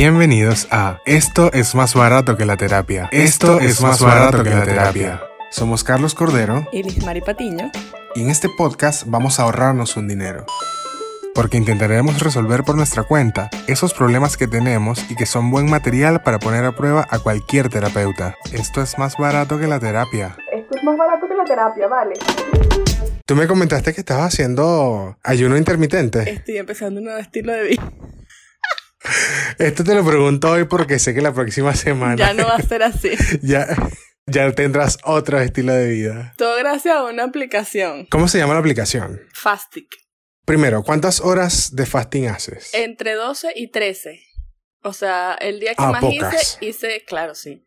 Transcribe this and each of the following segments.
Bienvenidos a Esto es más barato que la terapia. Esto es más barato que la terapia. Somos Carlos Cordero y Liz Mari Patiño. y en este podcast vamos a ahorrarnos un dinero. Porque intentaremos resolver por nuestra cuenta esos problemas que tenemos y que son buen material para poner a prueba a cualquier terapeuta. Esto es más barato que la terapia. Esto es más barato que la terapia, vale. Tú me comentaste que estabas haciendo ayuno intermitente. Estoy empezando un nuevo estilo de vida. Esto te lo pregunto hoy porque sé que la próxima semana Ya no va a ser así. ya, ya tendrás otro estilo de vida. Todo gracias a una aplicación. ¿Cómo se llama la aplicación? Fastic. Primero, ¿cuántas horas de fasting haces? Entre 12 y 13. O sea, el día que Ah, más pocas. hice, hice, claro, sí.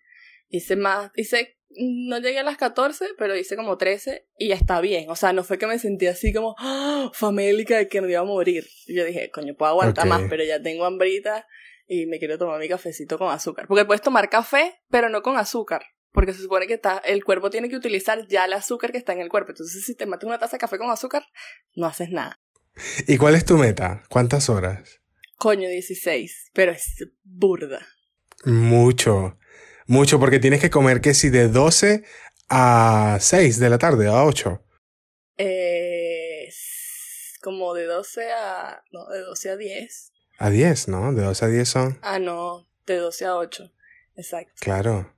Hice más, hice, no llegué a las 14, pero hice como 13 y ya está bien. O sea, no fue que me sentí así como ¡ah! famélica de que me iba a morir. Y yo dije, coño, puedo aguantar más, pero ya tengo hambrita y me quiero tomar mi cafecito con azúcar. Porque puedes tomar café, pero no con azúcar. Porque se supone que está, el cuerpo tiene que utilizar ya el azúcar que está en el cuerpo. Entonces, si te matas una taza de café con azúcar, no haces nada. ¿Y cuál es tu meta? ¿Cuántas horas? Coño, 16. Pero es burda. Mucho. Mucho, porque tienes que comer que si de 12 a 6 de la tarde, a 8. Eh, como de 12 a. No, de 12 a 10. A 10, ¿no? De 12 a 10 son. Ah, no, de 12 a 8. Exacto. Claro.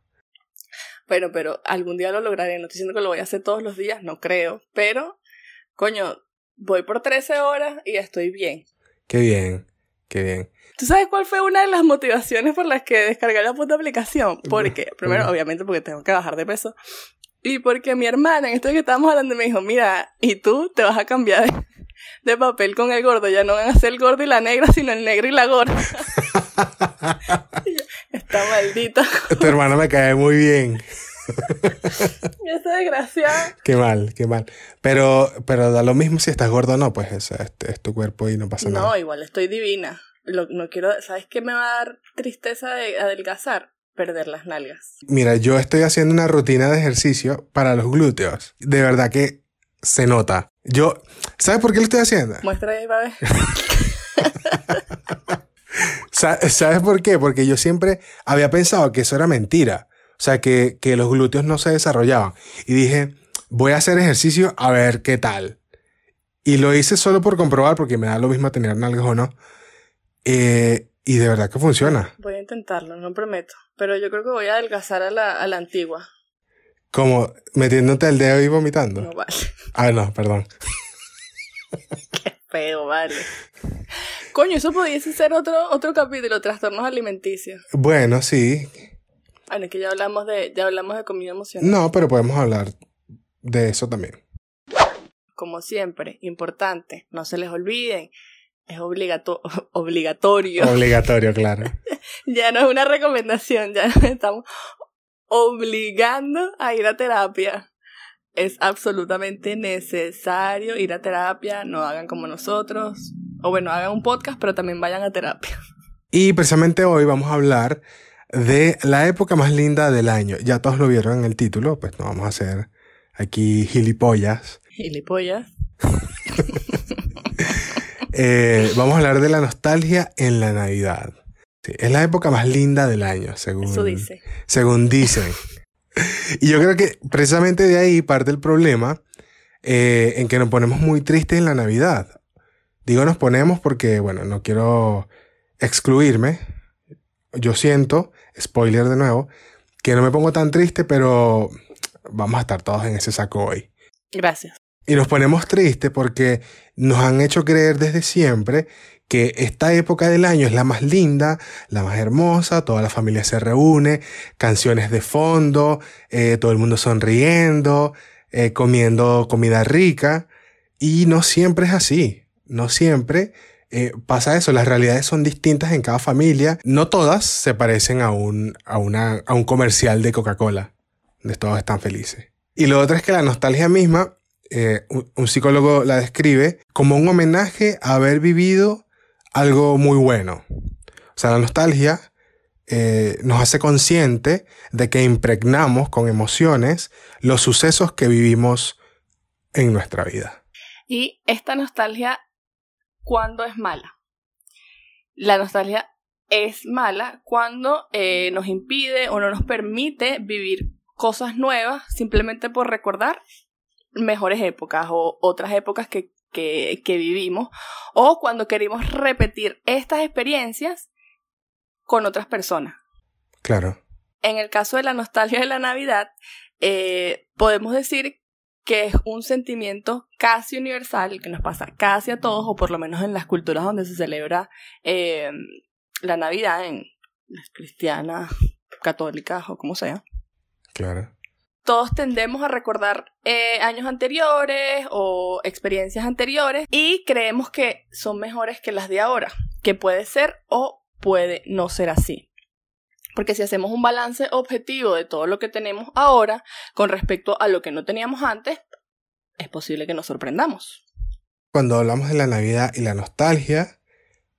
Bueno, pero algún día lo lograré. No estoy diciendo que lo voy a hacer todos los días, no creo. Pero, coño, voy por 13 horas y estoy bien. Qué bien. Qué bien. ¿Tú sabes cuál fue una de las motivaciones por las que descargué la puta aplicación? Porque, primero, obviamente, porque tengo que bajar de peso. Y porque mi hermana, en esto que estábamos hablando, me dijo, mira, y tú te vas a cambiar de, de papel con el gordo. Ya no van a ser el gordo y la negra, sino el negro y la gorda. Está maldita. tu hermano me cae muy bien. Esa desgraciada. Qué mal, qué mal. Pero, pero da lo mismo si estás gordo o no, pues es, es, es tu cuerpo y no pasa No, nada. igual estoy divina. Lo, no quiero, ¿sabes qué me va a dar tristeza de adelgazar? Perder las nalgas. Mira, yo estoy haciendo una rutina de ejercicio para los glúteos. De verdad que se nota. Yo, ¿sabes por qué lo estoy haciendo? Muestra ahí, para ver. ¿Sabes por qué? Porque yo siempre había pensado que eso era mentira. O sea, que, que los glúteos no se desarrollaban. Y dije, voy a hacer ejercicio a ver qué tal. Y lo hice solo por comprobar, porque me da lo mismo tener nalgas o no. Eh, y de verdad que funciona. Voy a intentarlo, no prometo. Pero yo creo que voy a adelgazar a la, a la antigua. Como metiéndote el dedo y vomitando. No vale. Ah, no, perdón. Feo, vale. Coño, eso pudiese ser otro, otro capítulo, trastornos alimenticios. Bueno, sí. Bueno, es que ya hablamos de, ya hablamos de comida emocional. No, pero podemos hablar de eso también. Como siempre, importante, no se les olviden. Es obligato obligatorio. Obligatorio, claro. ya no es una recomendación, ya nos estamos obligando a ir a terapia. Es absolutamente necesario ir a terapia, no hagan como nosotros. O bueno, hagan un podcast, pero también vayan a terapia. Y precisamente hoy vamos a hablar de la época más linda del año. Ya todos lo vieron en el título, pues no vamos a hacer aquí gilipollas. Gilipollas. Eh, vamos a hablar de la nostalgia en la Navidad. Sí, es la época más linda del año, según, Eso dice. según dicen. y yo creo que precisamente de ahí parte el problema eh, en que nos ponemos muy tristes en la Navidad. Digo nos ponemos porque, bueno, no quiero excluirme. Yo siento, spoiler de nuevo, que no me pongo tan triste, pero vamos a estar todos en ese saco hoy. Gracias. Y nos ponemos tristes porque nos han hecho creer desde siempre que esta época del año es la más linda, la más hermosa, toda la familia se reúne, canciones de fondo, eh, todo el mundo sonriendo, eh, comiendo comida rica. Y no siempre es así, no siempre eh, pasa eso, las realidades son distintas en cada familia, no todas se parecen a un, a una, a un comercial de Coca-Cola, donde todos están felices. Y lo otro es que la nostalgia misma eh, un, psicólogo la describe como un homenaje a haber vivido algo muy bueno. O sea, la nostalgia eh, nos hace consciente de que impregnamos con emociones los sucesos que vivimos en nuestra vida. Y esta nostalgia, ¿cuándo es mala? La nostalgia es mala cuando eh, nos impide o no nos permite vivir cosas nuevas simplemente por recordar mejores épocas o otras épocas que, que, que vivimos o cuando queremos repetir estas experiencias con otras personas. Claro. En el caso de la nostalgia de la Navidad, eh, podemos decir que es un sentimiento casi universal que nos pasa casi a todos, o por lo menos en las culturas donde se celebra eh, la Navidad, en las cristianas, católicas o como sea. Claro. Todos tendemos a recordar eh, años anteriores o experiencias anteriores y creemos que son mejores que las de ahora, que puede ser o puede no ser así. Porque si hacemos un balance objetivo de todo lo que tenemos ahora con respecto a lo que no teníamos antes, es posible que nos sorprendamos. Cuando hablamos de la Navidad y la nostalgia,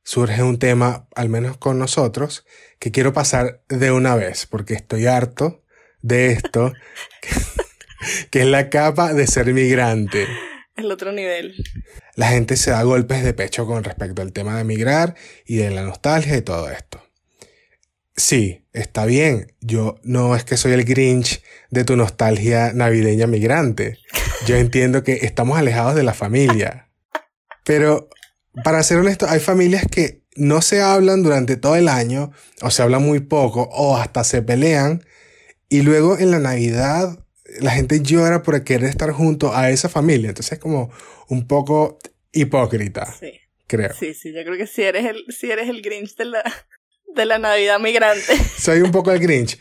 surge un tema, al menos con nosotros, que quiero pasar de una vez, porque estoy harto de esto, que, es la capa de ser migrante. El otro nivel. La gente se da golpes de pecho con respecto al tema de migrar y de la nostalgia y todo esto. Sí, está bien. Yo no es que soy el Grinch de tu nostalgia navideña migrante. Yo entiendo que estamos alejados de la familia. Pero, para ser honesto, hay familias que no se hablan durante todo el año, o se hablan muy poco, o hasta se pelean, y luego en la Navidad la gente llora por querer estar junto a esa familia. Entonces es como un poco hipócrita. Sí. Creo. Sí, sí, yo creo que si eres el, si eres el Grinch de la, de la Navidad migrante. Soy un poco el Grinch.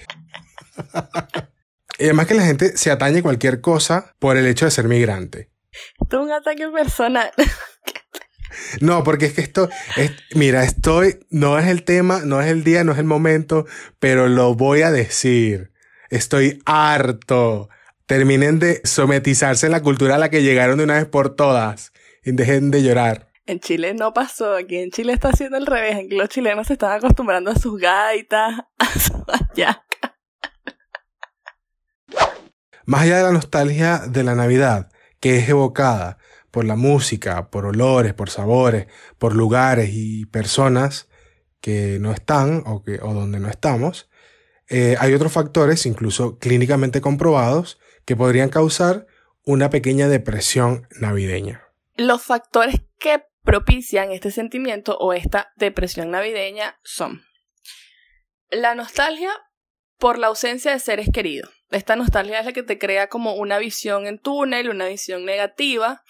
y además que la gente se atañe cualquier cosa por el hecho de ser migrante. Esto es un ataque personal. No, porque es que esto, es, mira, estoy, no es el tema, no es el día, no es el momento, pero lo voy a decir. Estoy harto. Terminen de sometizarse en la cultura a la que llegaron de una vez por todas y dejen de llorar. En Chile no pasó, aquí en Chile está haciendo el revés, en que los chilenos se están acostumbrando a sus gaitas, a su ayaca. Más allá de la nostalgia de la Navidad, que es evocada por la música, por olores, por sabores, por lugares y personas que no están o, que, o donde no estamos, eh, hay otros factores, incluso clínicamente comprobados, que podrían causar una pequeña depresión navideña. Los factores que propician este sentimiento o esta depresión navideña son la nostalgia por la ausencia de seres queridos. Esta nostalgia es la que te crea como una visión en túnel, una visión negativa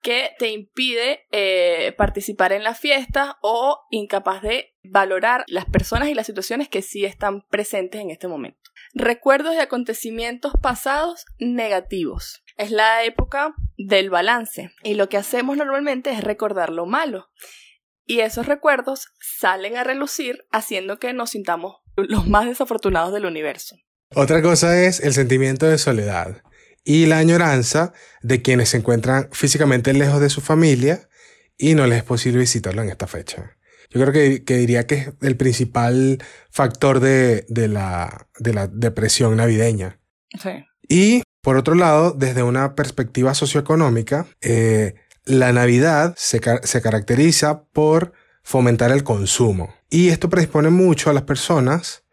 que te impide eh, participar en la fiesta o incapaz de valorar las personas y las situaciones que sí están presentes en este momento. Recuerdos de acontecimientos pasados negativos. Es la época del balance y lo que hacemos normalmente es recordar lo malo. Y esos recuerdos salen a relucir haciendo que nos sintamos los más desafortunados del universo. Otra cosa es el sentimiento de soledad y la añoranza de quienes se encuentran físicamente lejos de su familia y no les es posible visitarlo en esta fecha. Yo creo que, diría que es el principal factor de, la, depresión navideña. Sí. Y por otro lado, desde una perspectiva socioeconómica, eh, la Navidad se, se caracteriza por fomentar el consumo. Y esto predispone mucho a las personas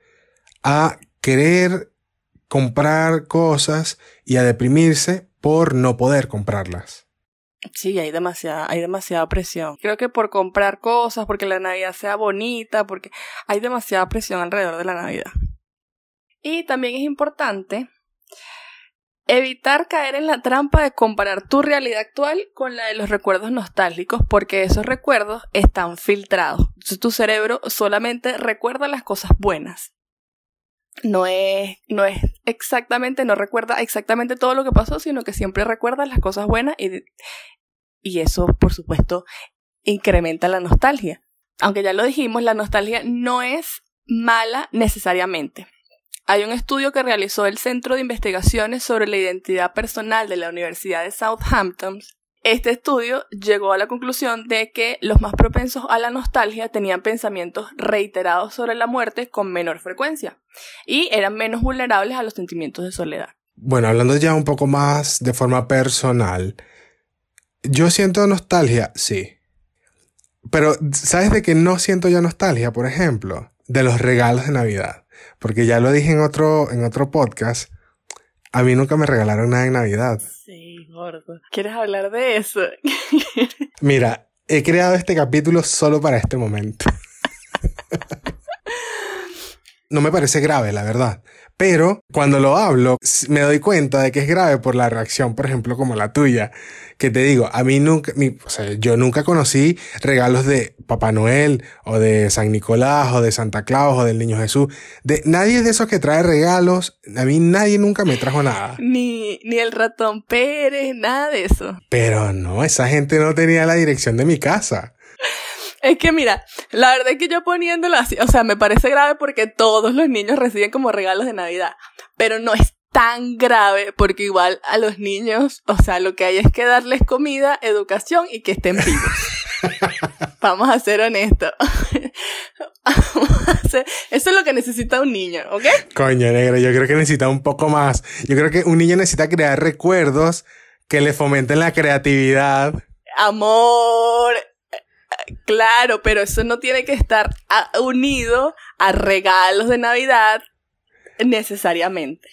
a querer comprar cosas y a deprimirse por no poder comprarlas. Sí, hay demasiada, hay demasiada presión. Creo que por comprar cosas, porque la Navidad sea bonita, porque hay demasiada presión alrededor de la Navidad. Y también es importante evitar caer en la trampa de comparar tu realidad actual con la de los recuerdos nostálgicos, porque esos recuerdos están filtrados. Entonces tu cerebro solamente recuerda las cosas buenas no es, no es exactamente, no recuerda exactamente todo lo que pasó, sino que siempre recuerda las cosas buenas y, y eso, por supuesto, incrementa la nostalgia. Aunque ya lo dijimos, la nostalgia no es mala necesariamente. Hay un estudio que realizó el Centro de Investigaciones sobre la Identidad Personal de la Universidad de Southampton este estudio llegó a la conclusión de que los más propensos a la nostalgia tenían pensamientos reiterados sobre la muerte con menor frecuencia y eran menos vulnerables a los sentimientos de soledad. Bueno, hablando ya un poco más de forma personal, yo siento nostalgia, sí. Pero, ¿sabes de que no siento ya nostalgia, por ejemplo? de los regalos de Navidad. Porque ya lo dije en otro, en otro podcast. A mí nunca me regalaron nada en Navidad. Sí, ¿Quieres hablar de eso? Mira, he creado este capítulo solo para este momento. no me parece grave, la verdad. Pero cuando lo hablo, me doy cuenta de que es grave por la reacción, por ejemplo, como la tuya. Que te digo, a mí nunca, o sea, yo nunca conocí regalos de Papá Noel, o de San Nicolás, o de Santa Claus, o del Niño Jesús. De nadie de esos que trae regalos, a mí nadie nunca me trajo nada. Ni, ni el ratón Pérez, nada de eso. Pero no, esa gente no tenía la dirección de mi casa. Es que mira, la verdad es que yo poniéndolo así, o sea, me parece grave porque todos los niños reciben como regalos de Navidad, pero no es tan grave porque igual a los niños, o sea, lo que hay es que darles comida, educación y que estén vivos. Vamos a ser honestos. Eso es lo que necesita un niño, ¿ok? Coño, negro, yo creo que necesita un poco más. Yo creo que un niño necesita crear recuerdos que le fomenten la creatividad. Amor, Claro, pero eso no tiene que estar unido a regalos de Navidad necesariamente.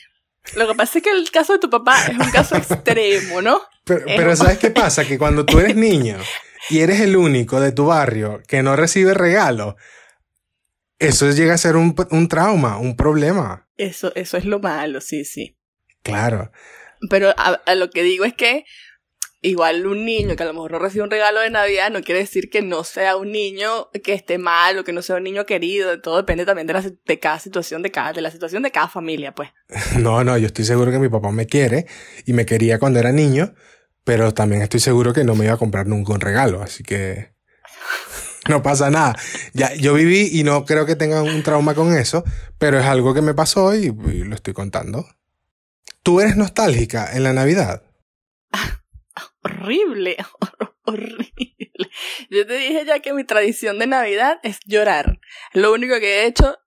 Lo que pasa es que el caso de tu papá es un caso extremo, ¿no? Pero, ¿sabes qué pasa? Que cuando tú eres niño y eres el único de tu barrio que no recibe regalo, eso llega a ser un, trauma, un problema. Eso, eso es lo malo, sí, sí. Claro. Pero a lo que digo es que igual un niño que a lo mejor no recibe un regalo de Navidad no quiere decir que no sea un niño que esté mal o que no sea un niño querido. Todo depende también de, la, de cada situación, de, cada, de la situación de cada familia, pues. No, no, yo estoy seguro que mi papá me quiere y me quería cuando era niño, pero también estoy seguro que no me iba a comprar nunca un regalo, así que no pasa nada. Ya, yo viví y no creo que tenga un trauma con eso, pero es algo que me pasó y lo estoy contando. ¿Tú eres nostálgica en la Navidad? horrible, horrible. Yo te dije ya que mi tradición de Navidad es llorar. Lo único que he hecho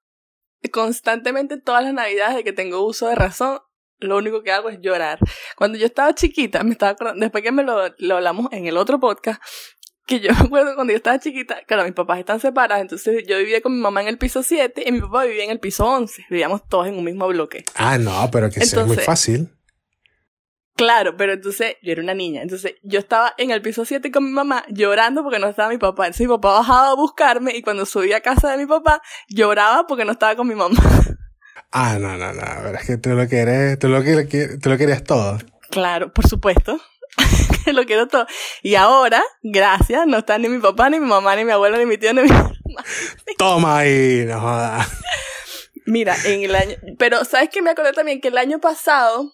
constantemente todas las Navidades de que tengo uso de razón, lo único que hago es llorar. Cuando yo estaba chiquita, me estaba después que me lo, lo hablamos en el otro podcast, que yo me acuerdo cuando yo estaba chiquita, claro, mis papás están separados, entonces yo vivía con mi mamá en el piso 7 y mi papá vivía en el piso 11. Vivíamos todos en un mismo bloque. Ah, no, pero que eso es muy fácil. Claro, pero entonces yo era una niña. Entonces yo estaba en el piso 7 con mi mamá llorando porque no estaba mi papá. Entonces mi papá bajaba a buscarme y cuando subía a casa de mi papá lloraba porque no estaba con mi mamá. Ah, no, no, no. Pero es que tú lo quieres, tú lo, tú lo querías todo. Claro, por supuesto. lo quiero todo. Y ahora, gracias, no está ni mi papá, ni mi mamá, ni mi abuelo, ni mi tío, ni mi mamá. Toma ahí, no jodas. Mira, en el año. Pero, ¿sabes qué? Me acordé también que el año pasado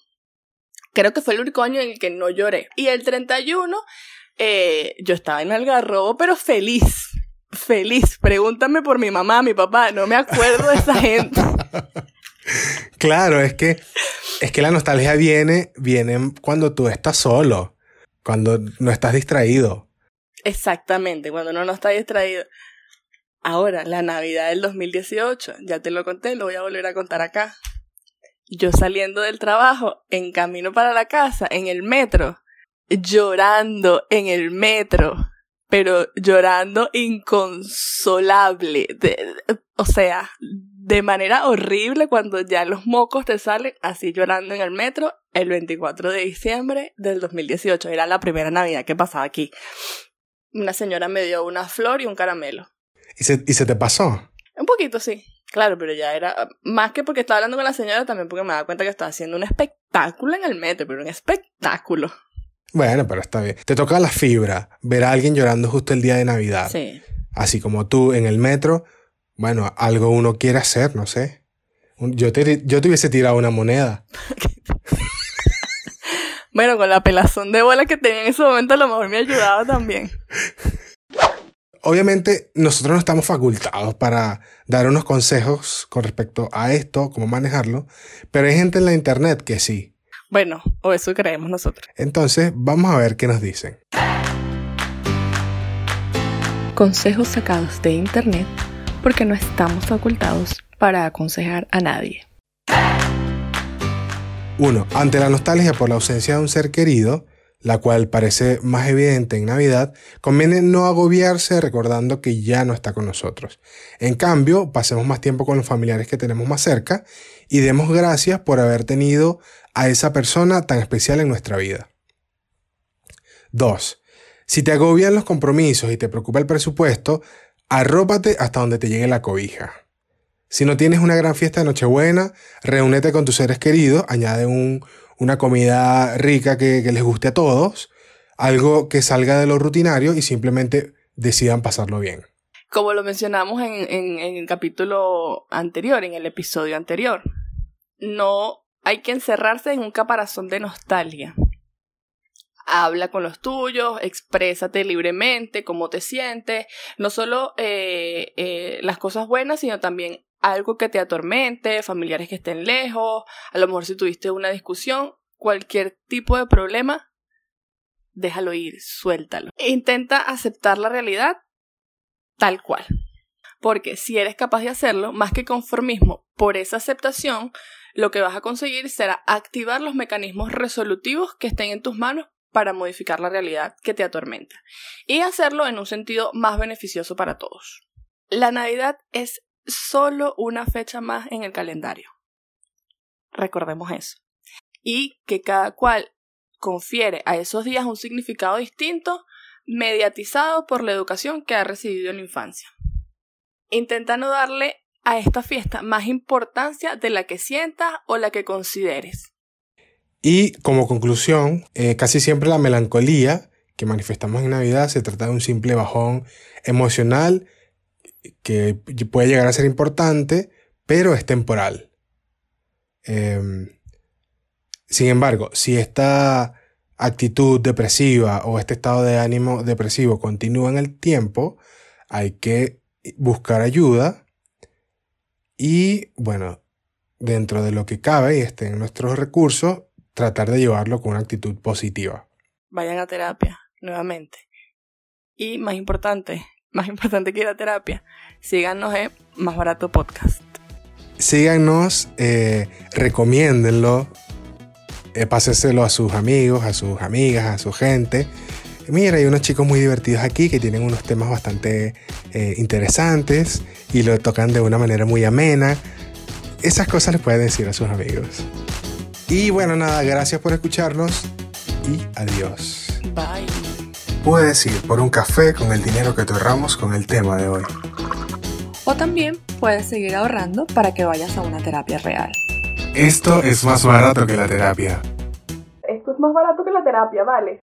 Creo que fue el único año en el que no lloré. Y el 31, eh, yo estaba en Algarrobo, pero feliz. Feliz. Pregúntame por mi mamá, mi papá. No me acuerdo de esa gente. claro, es que, es que la nostalgia viene, viene cuando tú estás solo. Cuando no estás distraído. Exactamente, cuando uno no está distraído. Ahora, la Navidad del 2018, ya te lo conté, lo voy a volver a contar acá yo saliendo del trabajo, en camino para la casa, en el metro, llorando en el metro, pero llorando inconsolable, o sea, de manera horrible cuando ya los mocos te salen así llorando en el metro el 24 de diciembre del 2018. Era la primera Navidad que pasaba aquí. Una señora me dio una flor y un caramelo. ¿Y se, y se te pasó? Un poquito, sí. Claro, pero ya era más que porque estaba hablando con la señora, también porque me daba cuenta que estaba haciendo un espectáculo en el metro, pero un espectáculo. Bueno, pero está bien. Te toca la fibra, ver a alguien llorando justo el día de Navidad. Sí. Así como tú en el metro, bueno, algo uno quiere hacer, no sé. Yo te, yo te hubiese tirado una moneda. bueno, con la pelazón de bola que tenía en ese momento, a lo mejor me ayudaba también obviamente nosotros no estamos facultados para dar unos consejos con respecto a esto, cómo manejarlo, pero hay gente en la internet que sí. Bueno, o eso creemos nosotros. Entonces, vamos a ver qué nos dicen. Consejos sacados de internet porque no estamos facultados para aconsejar a nadie. 1. Ante la nostalgia por la ausencia de un ser querido, la cual parece más evidente en Navidad, conviene no agobiarse recordando que ya no está con nosotros. En cambio, pasemos más tiempo con los familiares que tenemos más cerca y demos gracias por haber tenido a esa persona tan especial en nuestra vida. 2. Si te agobian los compromisos y te preocupa el presupuesto, arrópate hasta donde te llegue la cobija. Si no tienes una gran fiesta de Nochebuena, reúnete con tus seres queridos, añade un, una comida rica que, les guste a todos, algo que salga de lo rutinario y simplemente decidan pasarlo bien. Como lo mencionamos en, en el capítulo anterior, en el episodio anterior, no hay que encerrarse en un caparazón de nostalgia. Habla con los tuyos, exprésate libremente, cómo te sientes, no solo eh, eh, las cosas buenas, sino también algo que te atormente, familiares que estén lejos, a lo mejor si tuviste una discusión, cualquier tipo de problema, déjalo ir, suéltalo. Intenta aceptar la realidad tal cual. Porque si eres capaz de hacerlo, más que conformismo, por esa aceptación, lo que vas a conseguir será activar los mecanismos resolutivos que estén en tus manos para modificar la realidad que te atormenta y hacerlo en un sentido más beneficioso para todos. La Navidad es solo una fecha más en el calendario. Recordemos eso. Y que cada cual confiere a esos días un significado distinto, mediatizado por la educación que ha recibido en la infancia. Intenta no darle a esta fiesta más importancia de la que sientas o la que consideres. Y como conclusión, eh, casi siempre la melancolía que manifestamos en Navidad se trata de un simple bajón emocional que puede llegar a ser importante, pero es temporal. Em, sin embargo, si esta actitud depresiva o este estado de ánimo depresivo continúa en el tiempo, hay que buscar ayuda y, bueno, dentro de lo que cabe y esté en nuestros recursos, tratar de llevarlo con una actitud positiva. Vayan a terapia, nuevamente. Y más importante, más importante que ir a terapia, síganos en Más Barato Podcast. Síganos, eh, recomiéndenlo, eh, páseselo a sus amigos, a sus amigas, a su gente. Mira, hay unos chicos muy divertidos aquí que tienen unos temas bastante eh, interesantes y lo tocan de una manera muy amena. Esas cosas les pueden decir a sus amigos. Y bueno, nada, gracias por escucharnos y adiós. Bye. Puedes ir por un café con el dinero que te ahorramos con el tema de hoy. O también puedes seguir ahorrando para que vayas a una terapia real. Esto es más barato que la terapia. Esto es más barato que la terapia, vale.